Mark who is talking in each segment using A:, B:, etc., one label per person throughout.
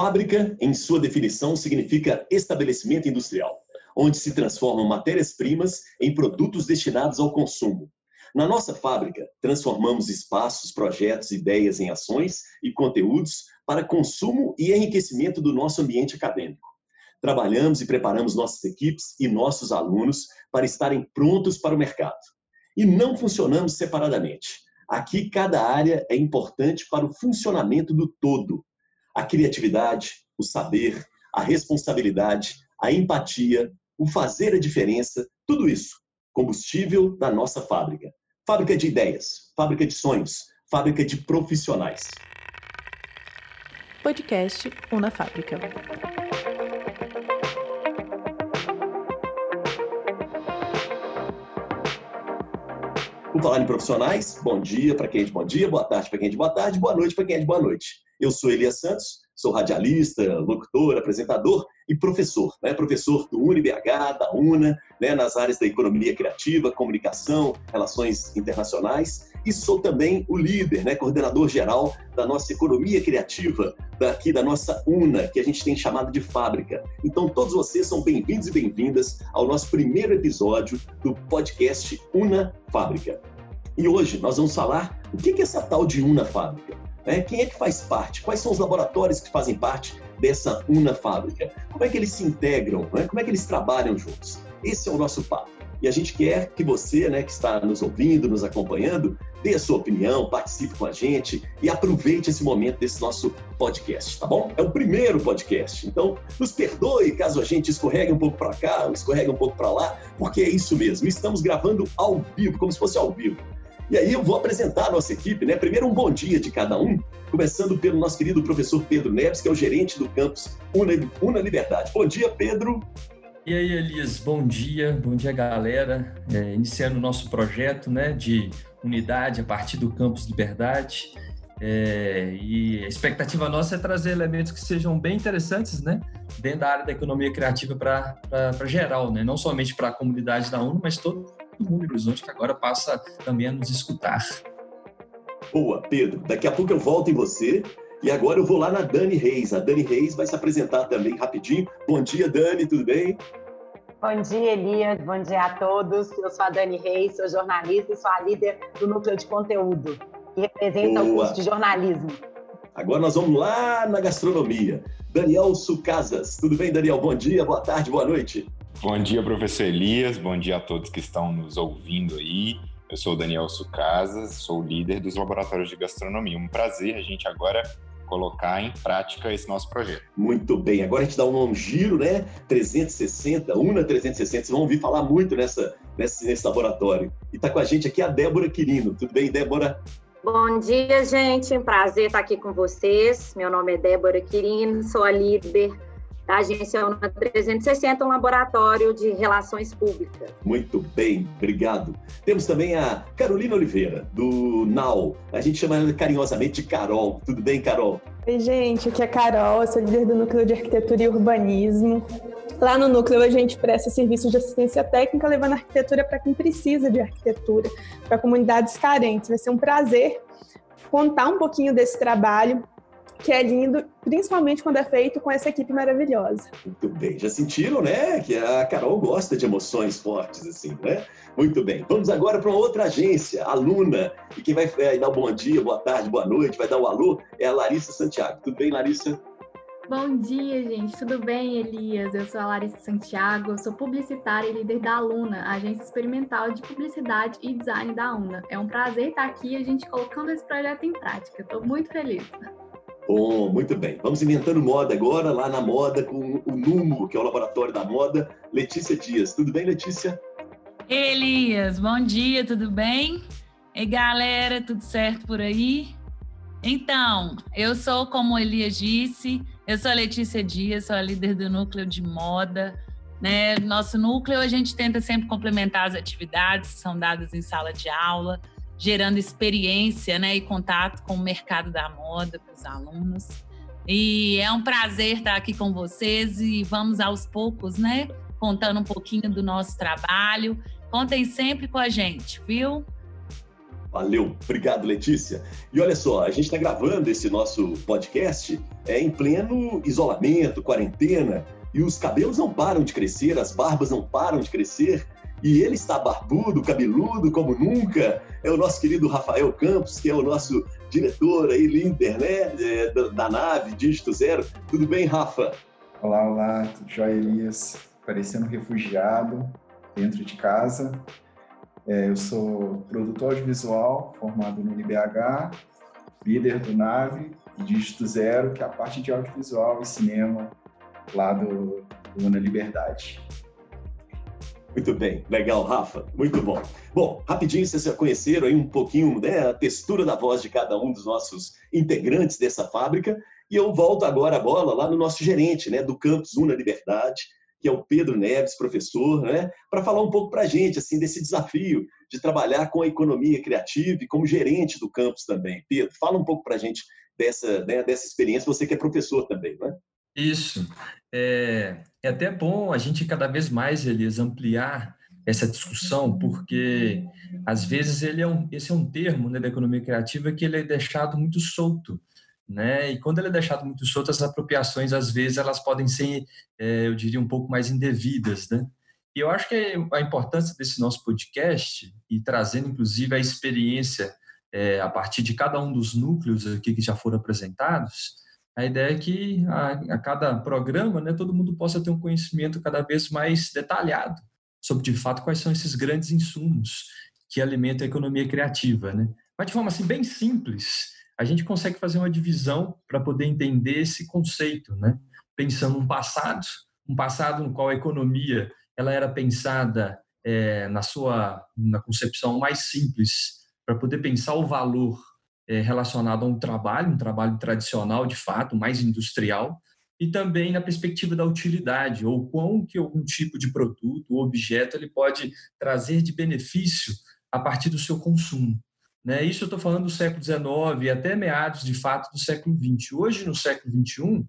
A: Fábrica, em sua definição, significa estabelecimento industrial, onde se transformam matérias-primas em produtos destinados ao consumo. Na nossa fábrica, transformamos espaços, projetos, ideias em ações e conteúdos para consumo e enriquecimento do nosso ambiente acadêmico. Trabalhamos e preparamos nossas equipes e nossos alunos para estarem prontos para o mercado. E não funcionamos separadamente. Aqui, cada área é importante para o funcionamento do todo. A criatividade, o saber, a responsabilidade, a empatia, o fazer a diferença, tudo isso, combustível da nossa fábrica. Fábrica de ideias, fábrica de sonhos, fábrica de profissionais.
B: Podcast Una Fábrica.
A: Por falar em profissionais, bom dia para quem é de bom dia, boa tarde para quem é de boa tarde, boa noite para quem é de boa noite. Eu sou Elias Santos, sou radialista, locutor, apresentador e professor, né? professor do UniBH, da UNA, né? nas áreas da economia criativa, comunicação, relações internacionais e sou também o líder, né? coordenador geral da nossa economia criativa, daqui da nossa UNA, que a gente tem chamado de fábrica. Então todos vocês são bem-vindos e bem-vindas ao nosso primeiro episódio do podcast Una Fábrica. E hoje nós vamos falar o que é essa tal de Una Fábrica. Né? Quem é que faz parte? Quais são os laboratórios que fazem parte dessa Una Fábrica? Como é que eles se integram? Né? Como é que eles trabalham juntos? Esse é o nosso papo. E a gente quer que você, né, que está nos ouvindo, nos acompanhando, dê a sua opinião, participe com a gente e aproveite esse momento desse nosso podcast, tá bom? É o primeiro podcast, então nos perdoe caso a gente escorregue um pouco para cá, escorregue um pouco para lá, porque é isso mesmo. Estamos gravando ao vivo, como se fosse ao vivo. E aí eu vou apresentar a nossa equipe, né? Primeiro um bom dia de cada um, começando pelo nosso querido professor Pedro Neves, que é o gerente do campus Una, Una Liberdade. Bom dia, Pedro.
C: E aí, Elias, bom dia, bom dia, galera. É, iniciando o nosso projeto né, de unidade a partir do Campus Liberdade. É, e a expectativa nossa é trazer elementos que sejam bem interessantes né, dentro da área da economia criativa para geral, né, não somente para a comunidade da UNO, mas todo do Mundo Horizonte, que agora passa também a nos escutar.
A: Boa, Pedro. Daqui a pouco eu volto em você. E agora eu vou lá na Dani Reis. A Dani Reis vai se apresentar também rapidinho. Bom dia, Dani, tudo bem?
D: Bom dia, Elias. Bom dia a todos. Eu sou a Dani Reis, sou jornalista e sou a líder do núcleo de conteúdo, que representa Boa. o curso de jornalismo.
A: Agora nós vamos lá na gastronomia. Daniel Sucasas. Tudo bem, Daniel? Bom dia, boa tarde, boa noite.
E: Bom dia, professor Elias. Bom dia a todos que estão nos ouvindo aí. Eu sou o Daniel Sucasas, sou o líder dos laboratórios de gastronomia. Um prazer a gente agora colocar em prática esse nosso projeto.
A: Muito bem, agora a gente dá um giro, né? 360, UNA 360, vocês vão ouvir falar muito nessa, nesse, nesse laboratório. E está com a gente aqui a Débora Quirino. Tudo bem, Débora?
F: Bom dia, gente. prazer estar aqui com vocês. Meu nome é Débora Quirino, sou a líder da Agência UNA 360, um laboratório de relações públicas.
A: Muito bem, obrigado. Temos também a Carolina Oliveira, do NAU. A gente chama ela carinhosamente de Carol. Tudo bem, Carol?
G: Oi, gente, aqui é a Carol, sou líder do Núcleo de Arquitetura e Urbanismo. Lá no núcleo a gente presta serviços de assistência técnica, levando arquitetura para quem precisa de arquitetura, para comunidades carentes. Vai ser um prazer contar um pouquinho desse trabalho que é lindo, principalmente quando é feito com essa equipe maravilhosa.
A: Muito bem, já sentiram, né, que a Carol gosta de emoções fortes, assim, né? Muito bem, vamos agora para uma outra agência, a Luna, e quem vai é, dar um bom dia, boa tarde, boa noite, vai dar o um alô, é a Larissa Santiago. Tudo bem, Larissa?
H: Bom dia, gente. Tudo bem, Elias? Eu sou a Larissa Santiago, sou publicitária e líder da Luna, agência experimental de publicidade e design da UNA. É um prazer estar aqui a gente colocando esse projeto em prática. Estou muito feliz.
A: Bom, muito bem. Vamos inventando moda agora, lá na moda, com o NUMO, que é o Laboratório da Moda. Letícia Dias. Tudo bem, Letícia?
I: Elias, bom dia, tudo bem? E galera, tudo certo por aí? Então, eu sou, como o Elias disse, eu sou a Letícia Dias, sou a líder do núcleo de moda. Né? Nosso núcleo, a gente tenta sempre complementar as atividades que são dadas em sala de aula gerando experiência né, e contato com o mercado da moda para os alunos. E é um prazer estar aqui com vocês e vamos aos poucos, né? Contando um pouquinho do nosso trabalho. Contem sempre com a gente, viu?
A: Valeu, obrigado Letícia. E olha só, a gente está gravando esse nosso podcast é, em pleno isolamento, quarentena, e os cabelos não param de crescer, as barbas não param de crescer, e ele está barbudo, cabeludo como nunca. É o nosso querido Rafael Campos, que é o nosso diretor aí, líder, né, da, da, nave Dígito Zero. Tudo bem, Rafa?
J: Olá, olá, tudo Elias? Parecendo refugiado dentro de casa. É, eu sou produtor audiovisual, formado no IBH, líder do Nave Dígito Zero, que é a parte de audiovisual e cinema lá do, do Una Liberdade.
A: Muito bem, legal, Rafa, muito bom. Bom, rapidinho, vocês já conheceram aí um pouquinho né, a textura da voz de cada um dos nossos integrantes dessa fábrica, e eu volto agora a bola lá no nosso gerente né, do campus Una Liberdade, que é o Pedro Neves, professor, né, para falar um pouco para a gente assim, desse desafio de trabalhar com a economia criativa e como gerente do campus também. Pedro, fala um pouco para a gente dessa, né, dessa experiência, você que é professor também, né?
C: Isso. É, é até bom a gente cada vez mais, Elias, ampliar essa discussão, porque às vezes ele é um, esse é um termo né, da economia criativa que ele é deixado muito solto. Né? E quando ele é deixado muito solto, as apropriações, às vezes, elas podem ser, é, eu diria, um pouco mais indevidas. Né? E eu acho que a importância desse nosso podcast, e trazendo, inclusive, a experiência é, a partir de cada um dos núcleos aqui que já foram apresentados, a ideia é que a, a, cada programa, né, todo mundo possa ter um conhecimento cada vez mais detalhado sobre, de fato, quais são esses grandes insumos que alimentam a economia criativa, né? Mas de forma assim bem simples, a gente consegue fazer uma divisão para poder entender esse conceito, né? Pensando um passado, um passado no qual a economia ela era pensada é, na sua na concepção mais simples para poder pensar o valor é, relacionado a um trabalho, um trabalho tradicional, de fato, mais industrial, e também na perspectiva da utilidade, ou quão que algum tipo de produto ou objeto ele pode trazer de benefício a partir do seu consumo. Né? Isso eu estou falando do século XIX até meados, de fato, do século XX. Hoje, no século XXI,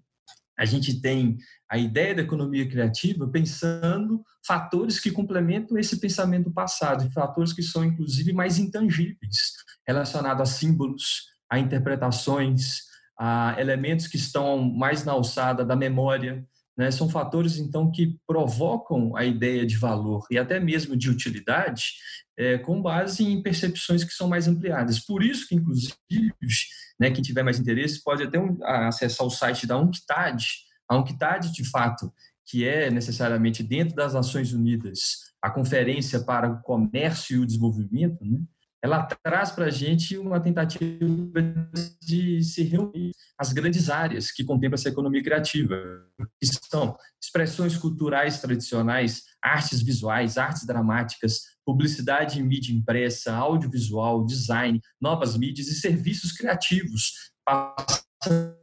C: a gente tem a ideia da economia criativa pensando fatores que complementam esse pensamento passado, fatores que são, inclusive, mais intangíveis, relacionado a símbolos, a interpretações, a elementos que estão mais na alçada da memória. Né? São fatores, então, que provocam a ideia de valor e até mesmo de utilidade é, com base em percepções que são mais ampliadas. Por isso que, inclusive, né, quem tiver mais interesse pode até um, acessar o site da UNCTAD. A UNCTAD, de fato, que é necessariamente dentro das Nações Unidas a Conferência para o Comércio e o Desenvolvimento, né? Ela traz para a gente uma tentativa de se reunir as grandes áreas que contemplam essa economia criativa, que são expressões culturais tradicionais, artes visuais, artes dramáticas, publicidade e mídia impressa, audiovisual, design, novas mídias e serviços criativos, passando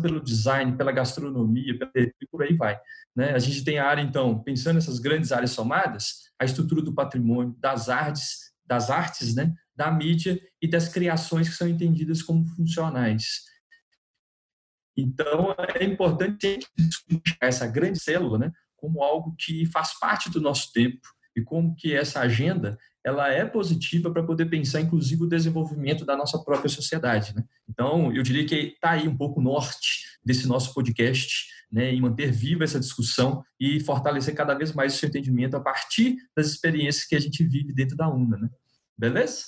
C: pelo design, pela gastronomia, e por aí vai. Né? A gente tem a área, então, pensando nessas grandes áreas somadas, a estrutura do patrimônio, das artes, das artes, né, da mídia e das criações que são entendidas como funcionais. Então, é importante essa grande célula né, como algo que faz parte do nosso tempo e como que essa agenda ela é positiva para poder pensar, inclusive, o desenvolvimento da nossa própria sociedade. Né? Então, eu diria que está aí um pouco o norte desse nosso podcast, né, em manter viva essa discussão e fortalecer cada vez mais o seu entendimento a partir das experiências que a gente vive dentro da UNA. Né? Beleza?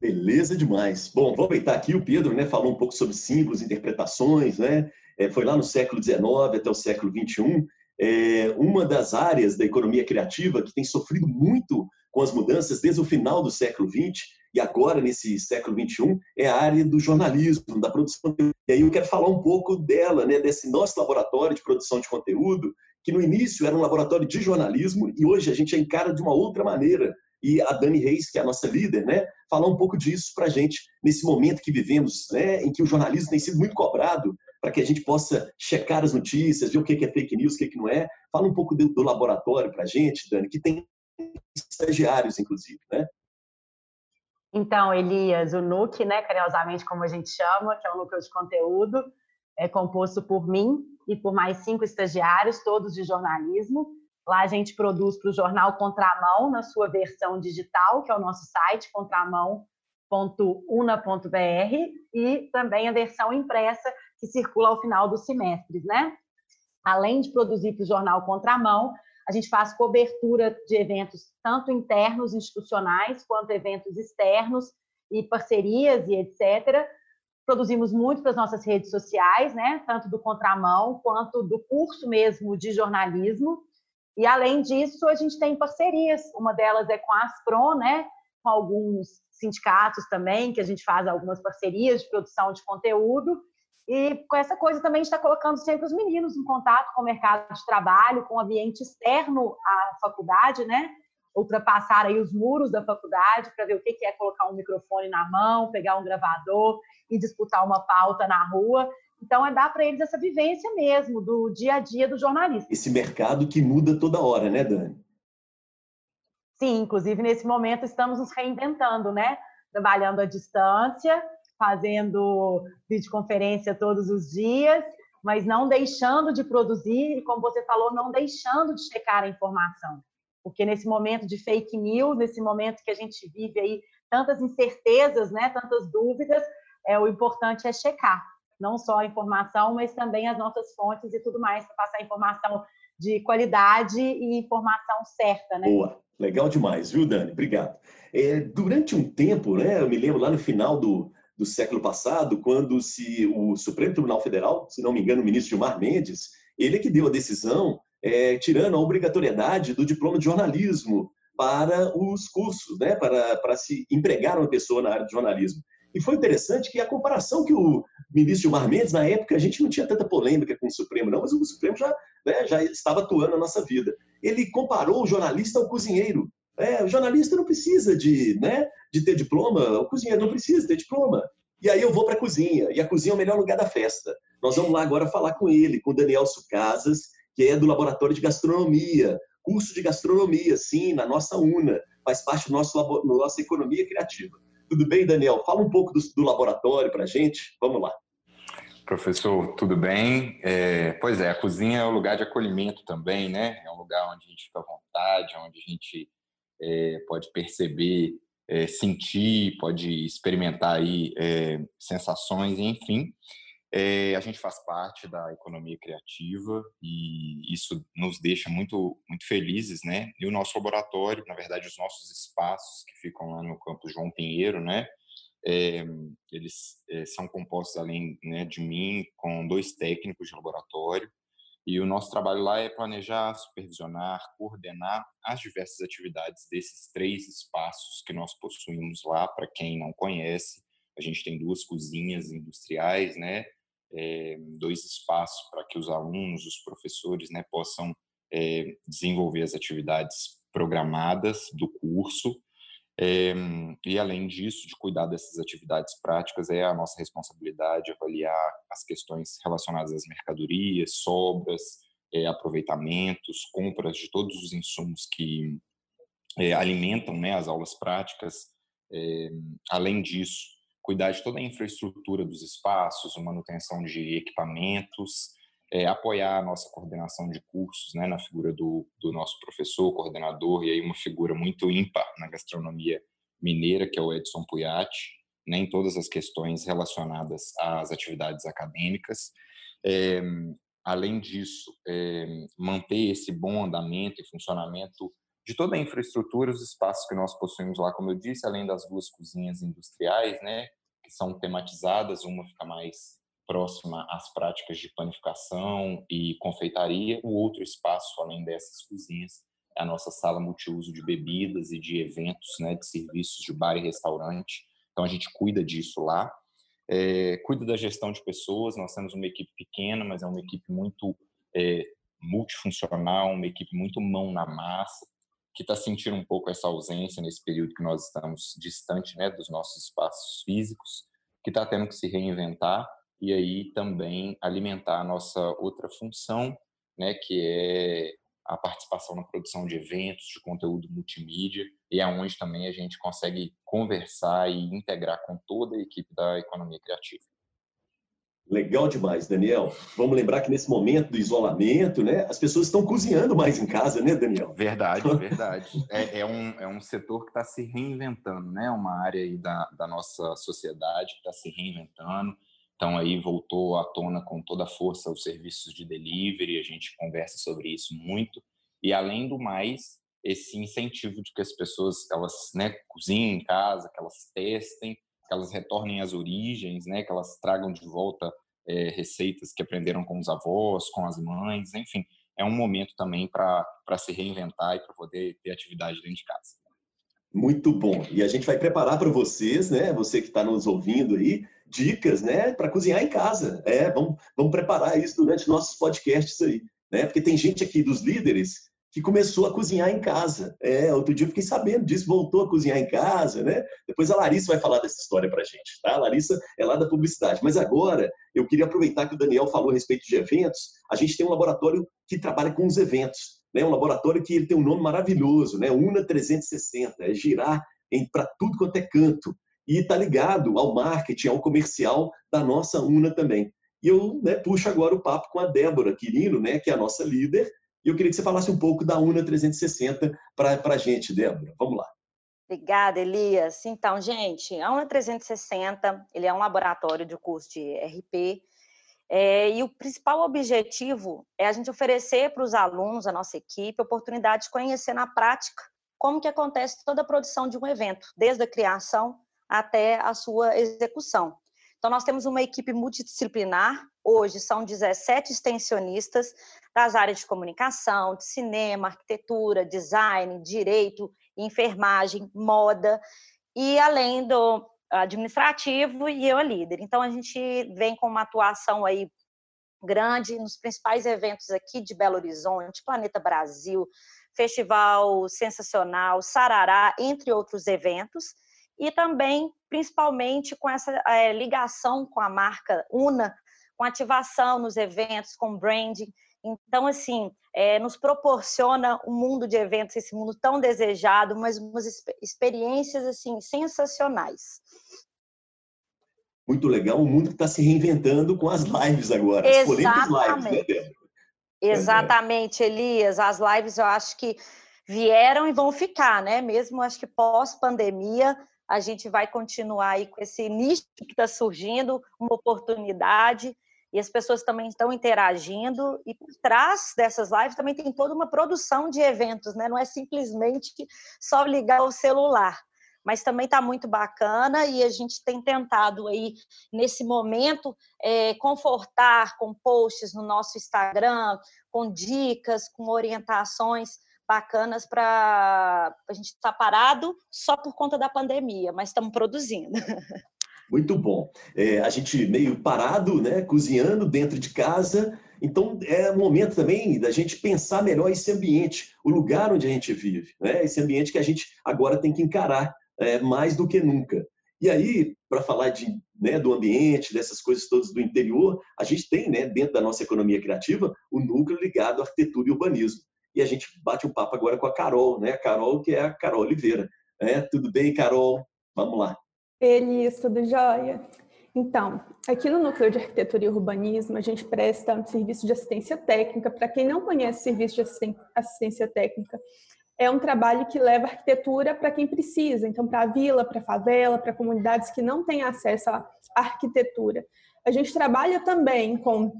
A: Beleza demais. Bom, vou aproveitar aqui, o Pedro né, falou um pouco sobre símbolos, interpretações, né? É, foi lá no século XIX até o século XXI. É, uma das áreas da economia criativa que tem sofrido muito com as mudanças desde o final do século XX e agora nesse século XXI é a área do jornalismo, da produção. E aí eu quero falar um pouco dela, né, desse nosso laboratório de produção de conteúdo, que no início era um laboratório de jornalismo e hoje a gente encara de uma outra maneira. E a Dani Reis, que é a nossa líder, né, falar um pouco disso para a gente nesse momento que vivemos, né, em que o jornalismo tem sido muito cobrado para que a gente possa checar as notícias, ver o que é fake news, o que não é. Fala um pouco do, do laboratório para a gente, Dani, que tem estagiários, inclusive, né?
D: Então, Elias, o NUC, né, carinhosamente como a gente chama, que é o núcleo de conteúdo, é composto por mim e por mais cinco estagiários, todos de jornalismo. Lá a gente produz para o jornal Contramão, na sua versão digital, que é o nosso site, contramão.una.br, e também a versão impressa, que circula ao final dos semestres, né? Além de produzir para o jornal Contramão, a gente faz cobertura de eventos tanto internos, institucionais, quanto eventos externos e parcerias e etc. Produzimos muito para as nossas redes sociais, né? Tanto do Contramão quanto do curso mesmo de jornalismo. E, além disso, a gente tem parcerias. Uma delas é com a Aspron, né? com alguns sindicatos também, que a gente faz algumas parcerias de produção de conteúdo. E com essa coisa também está colocando sempre os meninos em contato com o mercado de trabalho, com o ambiente externo à faculdade, né? Ultrapassar aí os muros da faculdade para ver o que é colocar um microfone na mão, pegar um gravador e disputar uma pauta na rua. Então, é dar para eles essa vivência mesmo do dia a dia do jornalista.
A: Esse mercado que muda toda hora, né, Dani?
D: Sim, inclusive nesse momento estamos nos reinventando, né? Trabalhando à distância, fazendo videoconferência todos os dias, mas não deixando de produzir e, como você falou, não deixando de checar a informação. Porque nesse momento de fake news, nesse momento que a gente vive aí tantas incertezas, né, tantas dúvidas, é o importante é checar não só a informação, mas também as nossas fontes e tudo mais para passar informação de qualidade e informação certa, né?
A: Boa, legal demais, viu, Dani? Obrigado. É, durante um tempo, né, eu me lembro lá no final do, do século passado, quando se o Supremo Tribunal Federal, se não me engano, o ministro Gilmar Mendes, ele é que deu a decisão é, tirando a obrigatoriedade do diploma de jornalismo para os cursos, né, para, para se empregar uma pessoa na área de jornalismo. E foi interessante que a comparação que o ministro Gilmar Mendes, na época, a gente não tinha tanta polêmica com o Supremo, não, mas o Supremo já, né, já estava atuando na nossa vida. Ele comparou o jornalista ao cozinheiro. É, o jornalista não precisa de, né, de ter diploma, o cozinheiro não precisa ter diploma. E aí eu vou para a cozinha, e a cozinha é o melhor lugar da festa. Nós vamos lá agora falar com ele, com o Daniel Sucasas, que é do Laboratório de Gastronomia, curso de gastronomia, sim, na nossa UNA, faz parte do nosso, nossa economia criativa. Tudo bem, Daniel? Fala um pouco do, do laboratório para a gente. Vamos lá.
E: Professor, tudo bem? É, pois é, a cozinha é um lugar de acolhimento também, né? É um lugar onde a gente fica à vontade, onde a gente é, pode perceber, é, sentir, pode experimentar aí é, sensações, enfim. É, a gente faz parte da economia criativa e isso nos deixa muito, muito felizes, né? E o nosso laboratório, na verdade, os nossos espaços que ficam lá no campus João Pinheiro, né? É, eles é, são compostos, além né, de mim, com dois técnicos de laboratório. E o nosso trabalho lá é planejar, supervisionar, coordenar as diversas atividades desses três espaços que nós possuímos lá. Para quem não conhece, a gente tem duas cozinhas industriais, né? É, dois espaços para que os alunos, os professores, né, possam é, desenvolver as atividades programadas do curso. É, e além disso, de cuidar dessas atividades práticas, é a nossa responsabilidade avaliar as questões relacionadas às mercadorias, sobras, aproveitamentos, compras de todos os insumos que alimentam né, as aulas práticas. além disso, cuidar de toda a infraestrutura dos espaços, manutenção de equipamentos, é, apoiar a nossa coordenação de cursos, né, na figura do, do nosso professor, coordenador, e aí uma figura muito ímpar na gastronomia mineira, que é o Edson Puyati, né, em todas as questões relacionadas às atividades acadêmicas. É, além disso, é, manter esse bom andamento e funcionamento de toda a infraestrutura, os espaços que nós possuímos lá, como eu disse, além das duas cozinhas industriais, né, que são tematizadas, uma fica mais próxima às práticas de panificação e confeitaria, o outro espaço, além dessas cozinhas, é a nossa sala multiuso de bebidas e de eventos, né, de serviços de bar e restaurante. Então a gente cuida disso lá. É, cuida da gestão de pessoas. Nós temos uma equipe pequena, mas é uma equipe muito é, multifuncional, uma equipe muito mão na massa que está sentindo um pouco essa ausência nesse período que nós estamos distante né, dos nossos espaços físicos, que está tendo que se reinventar e aí também alimentar a nossa outra função, né, que é a participação na produção de eventos, de conteúdo multimídia, e é onde também a gente consegue conversar e integrar com toda a equipe da economia criativa.
A: Legal demais, Daniel. Vamos lembrar que nesse momento do isolamento, né, as pessoas estão cozinhando mais em casa, né, Daniel?
E: Verdade, verdade. É, é um, é um setor que está se reinventando, né? Uma área aí da, da nossa sociedade que está se reinventando. Então aí voltou à tona com toda a força os serviços de delivery, a gente conversa sobre isso muito. E além do mais, esse incentivo de que as pessoas elas né, cozinhem em casa, que elas testem, que elas retornem às origens, né, que elas tragam de volta é, receitas que aprenderam com os avós, com as mães, enfim, é um momento também para se reinventar e para poder ter atividade dentro de casa.
A: Muito bom. E a gente vai preparar para vocês, né? Você que está nos ouvindo aí, dicas, né? Para cozinhar em casa. É, vamos, vamos preparar isso durante nossos podcasts aí, né? Porque tem gente aqui dos líderes que começou a cozinhar em casa. É, outro dia eu fiquei sabendo disso, voltou a cozinhar em casa, né? Depois a Larissa vai falar dessa história para a gente, tá? A Larissa é lá da publicidade. Mas agora eu queria aproveitar que o Daniel falou a respeito de eventos. A gente tem um laboratório que trabalha com os eventos, né? Um laboratório que ele tem um nome maravilhoso, né? UNA 360, é girar para tudo quanto é canto e está ligado ao marketing, ao comercial da nossa UNA também. E eu né, puxo agora o papo com a Débora Quirino, né, que é a nossa líder, e eu queria que você falasse um pouco da UNA 360 para a gente, Débora. Vamos lá.
F: Obrigada, Elias. Então, gente, a UNA 360 ele é um laboratório de curso de RP é, e o principal objetivo é a gente oferecer para os alunos, a nossa equipe, a oportunidade de conhecer na prática como que acontece toda a produção de um evento, desde a criação até a sua execução. Então, nós temos uma equipe multidisciplinar, hoje são 17 extensionistas das áreas de comunicação, de cinema, arquitetura, design, direito, enfermagem, moda, e além do administrativo e eu a líder. Então, a gente vem com uma atuação aí grande nos principais eventos aqui de Belo Horizonte, Planeta Brasil, Festival Sensacional, Sarará, entre outros eventos e também, principalmente, com essa é, ligação com a marca Una, com ativação nos eventos, com branding. Então, assim, é, nos proporciona um mundo de eventos, esse mundo tão desejado, mas umas experiências, assim, sensacionais.
A: Muito legal, o mundo que está se reinventando com as lives agora, as polêmicas lives, né?
F: Exatamente, Elias. As lives eu acho que vieram e vão ficar, né? Mesmo acho que pós-pandemia, a gente vai continuar aí com esse nicho que está surgindo, uma oportunidade, e as pessoas também estão interagindo, e por trás dessas lives também tem toda uma produção de eventos, né? Não é simplesmente só ligar o celular, mas também está muito bacana e a gente tem tentado aí, nesse momento, é, confortar com posts no nosso Instagram, com dicas, com orientações bacanas para a gente estar tá parado só por conta da pandemia, mas estamos produzindo.
A: Muito bom. É, a gente meio parado, né, cozinhando dentro de casa. Então é momento também da gente pensar melhor esse ambiente, o lugar onde a gente vive, né? Esse ambiente que a gente agora tem que encarar é, mais do que nunca. E aí, para falar de, né, do ambiente, dessas coisas todas do interior, a gente tem, né, dentro da nossa economia criativa, o núcleo ligado à arquitetura e urbanismo e a gente bate um papo agora com a Carol, né? A Carol, que é a Carol Oliveira. É, tudo bem, Carol? Vamos lá.
G: Feliz, tudo jóia? Então, aqui no Núcleo de Arquitetura e Urbanismo, a gente presta serviço de assistência técnica. Para quem não conhece serviço de assistência técnica, é um trabalho que leva arquitetura para quem precisa. Então, para a vila, para a favela, para comunidades que não têm acesso à arquitetura. A gente trabalha também com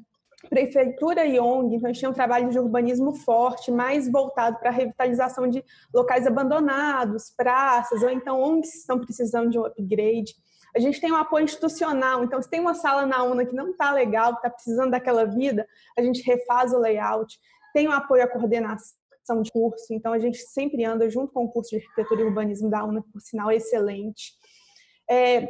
G: prefeitura e ONG, então a gente tem um trabalho de urbanismo forte, mais voltado para a revitalização de locais abandonados, praças, ou então ONGs que estão precisando de um upgrade. A gente tem um apoio institucional, então se tem uma sala na UNA que não está legal, que está precisando daquela vida, a gente refaz o layout. Tem um apoio à coordenação de curso, então a gente sempre anda junto com o curso de arquitetura e urbanismo da UNA, por sinal excelente. É,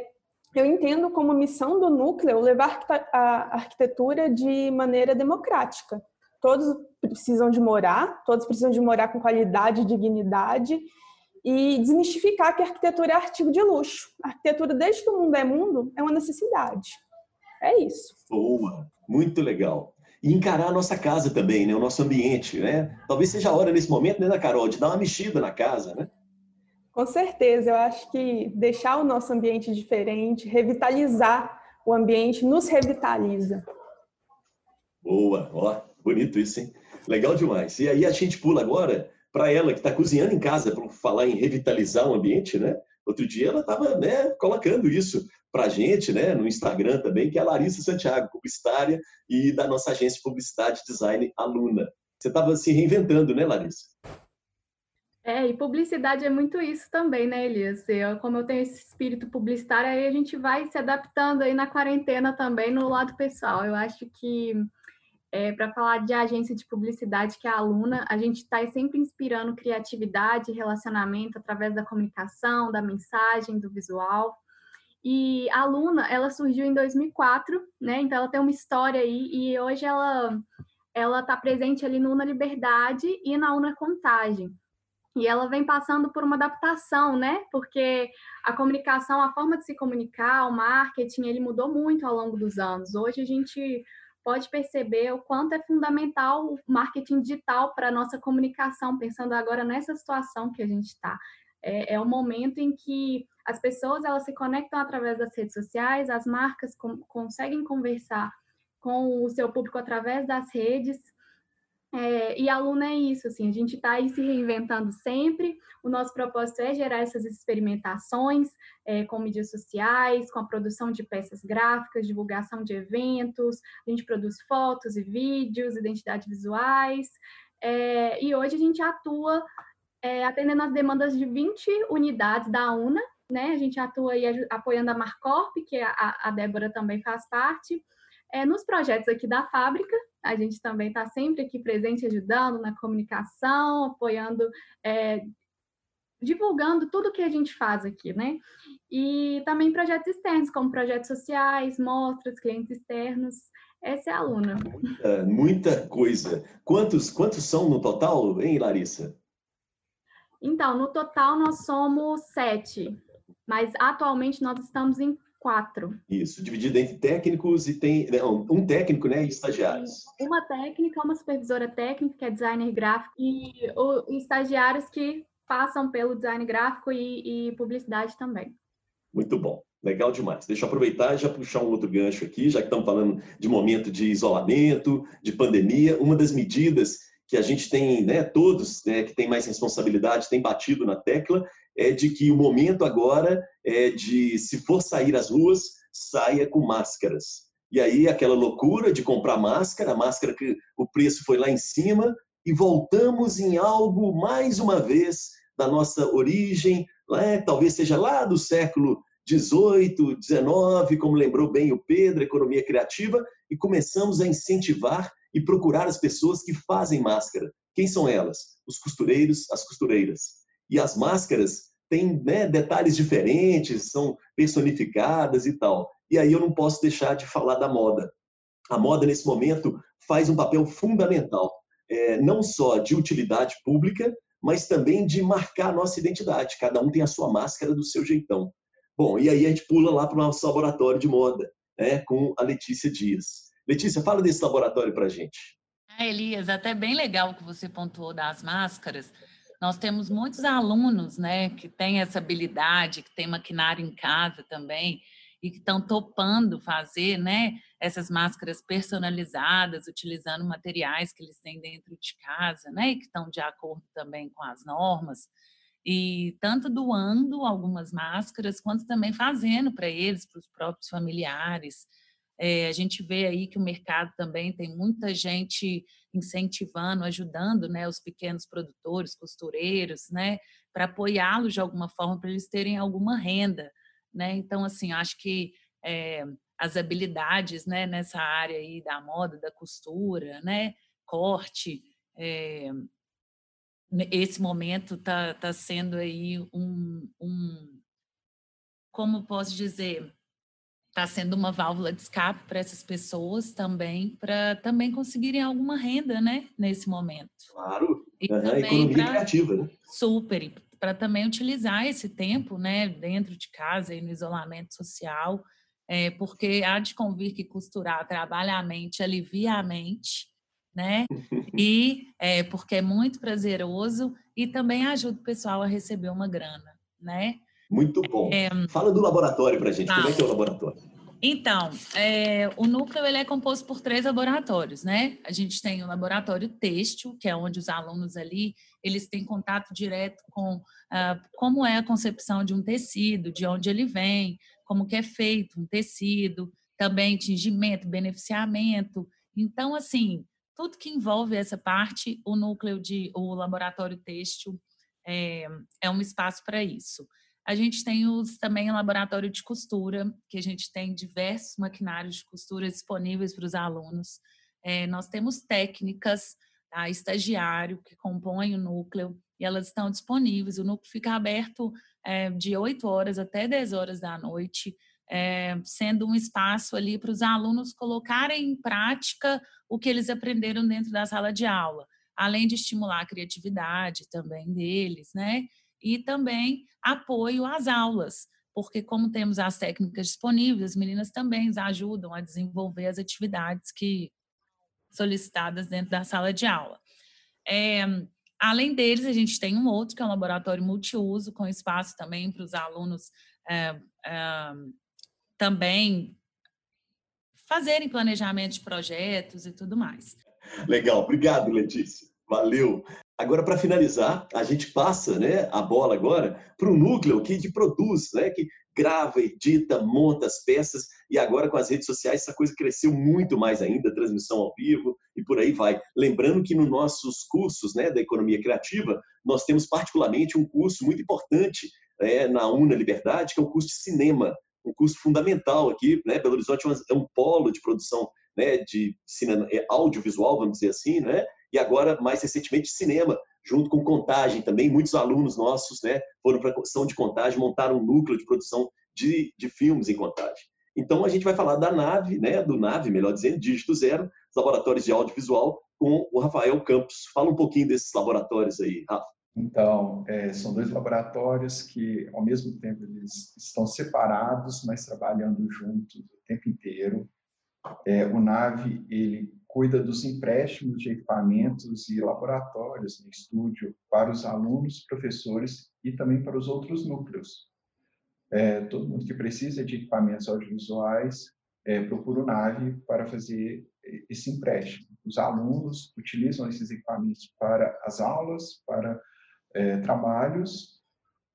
G: eu entendo como missão do núcleo levar a arquitetura de maneira democrática. Todos precisam de morar, todos precisam de morar com qualidade e dignidade e desmistificar que a arquitetura é artigo de luxo. A arquitetura, desde que o mundo é mundo, é uma necessidade. É isso.
A: Boa, muito legal. E encarar a nossa casa também, né? o nosso ambiente. Né? Talvez seja a hora, nesse momento, né, Carol, de dar uma mexida na casa, né?
G: Com certeza, eu acho que deixar o nosso ambiente diferente, revitalizar o ambiente nos revitaliza.
A: Boa, ó, bonito isso, hein? Legal demais. E aí a gente pula agora para ela que está cozinhando em casa, para falar em revitalizar o ambiente, né? Outro dia ela estava né, colocando isso para a gente, né, no Instagram também, que é a Larissa Santiago, publicitária e da nossa agência de publicidade design aluna. Você estava se reinventando, né, Larissa?
H: É, e publicidade é muito isso também, né, Elias? Eu, como eu tenho esse espírito publicitário, aí a gente vai se adaptando aí na quarentena também no lado pessoal. Eu acho que é, para falar de agência de publicidade que é a aluna, a gente está sempre inspirando criatividade, relacionamento através da comunicação, da mensagem, do visual. E a aluna, ela surgiu em 2004, né? Então ela tem uma história aí e hoje ela ela está presente ali no Una Liberdade e na Una Contagem. E ela vem passando por uma adaptação, né? Porque a comunicação, a forma de se comunicar, o marketing, ele mudou muito ao longo dos anos. Hoje a gente pode perceber o quanto é fundamental o marketing digital para a nossa comunicação, pensando agora nessa situação que a gente está. É, é o momento em que as pessoas elas se conectam através das redes sociais, as marcas com, conseguem conversar com o seu público através das redes, é, e aluna é isso, assim, a gente está aí se reinventando sempre. O nosso propósito é gerar essas experimentações é, com mídias sociais, com a produção de peças gráficas, divulgação de eventos. A gente produz fotos e vídeos, identidades visuais. É, e hoje a gente atua é, atendendo as demandas de 20 unidades da UNA, né? A gente atua aí apoiando a Marcorp, que a, a Débora também faz parte é, nos projetos aqui da fábrica, a gente também está sempre aqui presente, ajudando na comunicação, apoiando, é, divulgando tudo que a gente faz aqui, né? E também projetos externos, como projetos sociais, mostras, clientes externos. Essa é a aluna.
A: Muita, muita coisa. Quantos, quantos são no total, hein, Larissa?
H: Então, no total nós somos sete, mas atualmente nós estamos em quatro.
A: Isso, dividido entre técnicos e tem não, um técnico, né, e estagiários.
H: Uma técnica, uma supervisora técnica, que é designer gráfico, e o, estagiários que passam pelo design gráfico e, e publicidade também.
A: Muito bom. Legal demais. Deixa eu aproveitar e já puxar um outro gancho aqui, já que estamos falando de momento de isolamento, de pandemia. Uma das medidas que a gente tem, né, todos né, que têm mais responsabilidade, têm batido na tecla, é de que o momento agora é de, se for sair às ruas, saia com máscaras. E aí aquela loucura de comprar máscara, máscara que o preço foi lá em cima, e voltamos em algo, mais uma vez, da nossa origem, né? talvez seja lá do século 18, 19, como lembrou bem o Pedro, economia criativa, e começamos a incentivar e procurar as pessoas que fazem máscara. Quem são elas? Os costureiros, as costureiras. E as máscaras têm né, detalhes diferentes, são personificadas e tal. E aí eu não posso deixar de falar da moda. A moda, nesse momento, faz um papel fundamental, é, não só de utilidade pública, mas também de marcar a nossa identidade. Cada um tem a sua máscara do seu jeitão. Bom, e aí a gente pula lá para o nosso laboratório de moda, né, com a Letícia Dias. Letícia, fala desse laboratório para a gente.
I: Ah, Elias, até bem legal que você pontuou das máscaras, nós temos muitos alunos, né, que têm essa habilidade, que têm maquinário em casa também e que estão topando fazer, né, essas máscaras personalizadas, utilizando materiais que eles têm dentro de casa, né, e que estão de acordo também com as normas. E tanto doando algumas máscaras, quanto também fazendo para eles, para os próprios familiares. É, a gente vê aí que o mercado também tem muita gente incentivando, ajudando né, os pequenos produtores, costureiros, né, para apoiá-los de alguma forma, para eles terem alguma renda. Né? Então, assim, acho que é, as habilidades né, nessa área aí da moda, da costura, né, corte, é, esse momento está tá sendo aí um, um, como posso dizer, está sendo uma válvula de escape para essas pessoas também, para também conseguirem alguma renda, né, nesse momento.
A: Claro, e uhum, economia pra, criativa, né?
I: Super, para também utilizar esse tempo, né, dentro de casa e no isolamento social, é, porque há de convir que costurar trabalha a mente, alivia a mente, né, e é, porque é muito prazeroso e também ajuda o pessoal a receber uma grana, né,
A: muito bom. É... Fala do laboratório para a gente. Tá. Como é que é o laboratório?
I: Então, é, o núcleo ele é composto por três laboratórios, né? A gente tem o laboratório têxtil, que é onde os alunos ali eles têm contato direto com ah, como é a concepção de um tecido, de onde ele vem, como que é feito um tecido, também tingimento, beneficiamento. Então, assim, tudo que envolve essa parte, o núcleo de o laboratório têxtil é, é um espaço para isso. A gente tem os, também laboratório de costura, que a gente tem diversos maquinários de costura disponíveis para os alunos. É, nós temos técnicas, tá? estagiário, que compõem o núcleo, e elas estão disponíveis. O núcleo fica aberto é, de 8 horas até 10 horas da noite, é, sendo um espaço ali para os alunos colocarem em prática o que eles aprenderam dentro da sala de aula, além de estimular a criatividade também deles, né? E também apoio às aulas, porque como temos as técnicas disponíveis, as meninas também ajudam a desenvolver as atividades que solicitadas dentro da sala de aula. É, além deles, a gente tem um outro que é um laboratório multiuso, com espaço também para os alunos é, é, também fazerem planejamento de projetos e tudo mais.
A: Legal, obrigado, Letícia. Valeu. Agora, para finalizar, a gente passa né, a bola agora para o núcleo que produz, né, que grava, edita, monta as peças, e agora com as redes sociais essa coisa cresceu muito mais ainda, transmissão ao vivo e por aí vai. Lembrando que nos nossos cursos né, da economia criativa, nós temos particularmente um curso muito importante né, na UNA Liberdade, que é o curso de cinema, um curso fundamental aqui, né? Belo Horizonte é um polo de produção né, de cinema, é, audiovisual, vamos dizer assim, né? E agora, mais recentemente, cinema, junto com Contagem também. Muitos alunos nossos né, foram para a construção de Contagem, montaram um núcleo de produção de, de filmes em Contagem. Então, a gente vai falar da nave, né, do nave, melhor dizendo, Dígito Zero, os laboratórios de audiovisual, com o Rafael Campos. Fala um pouquinho desses laboratórios aí, Rafa.
J: Então, é, são dois laboratórios que, ao mesmo tempo, eles estão separados, mas trabalhando juntos o tempo inteiro. É, o NAVE, ele cuida dos empréstimos de equipamentos e laboratórios em estúdio para os alunos, professores e também para os outros núcleos. É, todo mundo que precisa de equipamentos audiovisuais é, procura o NAVE para fazer esse empréstimo. Os alunos utilizam esses equipamentos para as aulas, para é, trabalhos,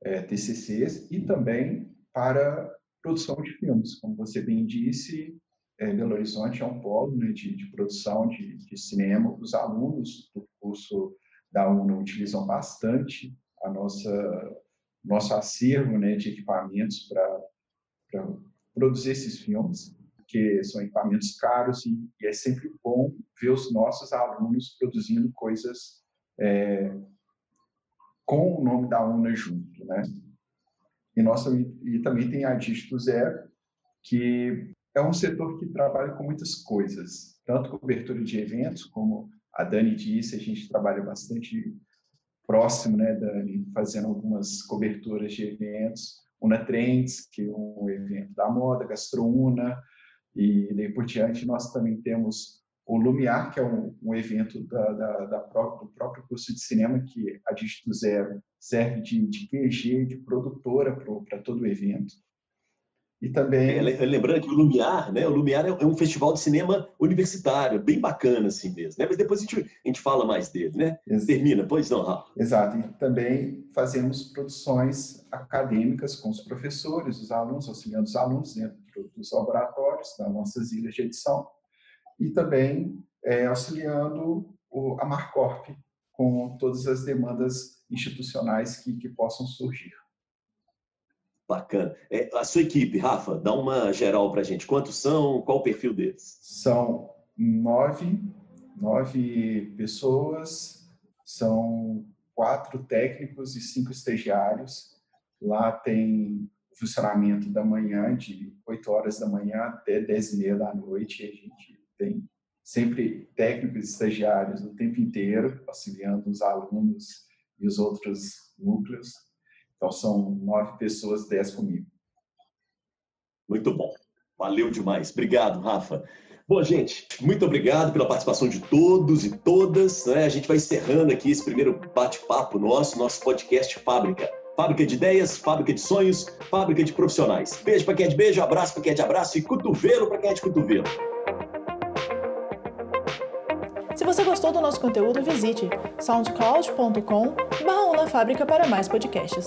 J: é, TCCs e também para produção de filmes. Como você bem disse, é, Belo Horizonte é um polo né, de, de, produção de, de, cinema. Os alunos do curso da UNO utilizam bastante a nossa nosso acervo né, de equipamentos para produzir esses filmes, que são equipamentos caros e, e, é sempre bom ver os nossos alunos produzindo coisas é, com o nome da UNA junto, né? E, nossa, e também tem a Dígito Zero, que é um setor que trabalha com muitas coisas, tanto cobertura de eventos, como a Dani disse, a gente trabalha bastante próximo, né, Dani, fazendo algumas coberturas de eventos, Una Trends, que é um evento da moda, Gastrouna, e daí por diante nós também temos o Lumiar, que é um, um evento da, da, da própria, do próprio curso de cinema, que a Dígito Zero serve de, de QG, de produtora para todo o evento. E também. É,
A: lembrando que o Lumiar, né? O Lumiar é um festival de cinema universitário, bem bacana assim mesmo, né? Mas depois a gente, a gente fala mais dele, né? Exato. Termina, pois não, Rafa.
J: Exato. E também fazemos produções acadêmicas com os professores, os alunos, auxiliando os alunos dentro dos laboratórios, das nossas ilhas de edição, e também é, auxiliando o, a Marcorp com todas as demandas institucionais que, que possam surgir.
A: Bacana. É, a sua equipe, Rafa, dá uma geral para a gente. Quantos são? Qual o perfil deles?
J: São nove, nove pessoas, são quatro técnicos e cinco estagiários. Lá tem funcionamento da manhã, de 8 horas da manhã até 10 e meia da noite. A gente tem sempre técnicos e estagiários o tempo inteiro, auxiliando os alunos e os outros núcleos. Então, são nove pessoas, dez comigo.
A: Muito bom. Valeu demais. Obrigado, Rafa. Bom, gente, muito obrigado pela participação de todos e todas. Né? A gente vai encerrando aqui esse primeiro bate-papo nosso, nosso podcast Fábrica. Fábrica de ideias, fábrica de sonhos, fábrica de profissionais. Beijo para quem é de beijo, abraço para quem é de abraço e cotovelo para quem é de cotovelo.
B: Se você gostou do nosso conteúdo, visite soundcloud.com/barra para mais podcasts.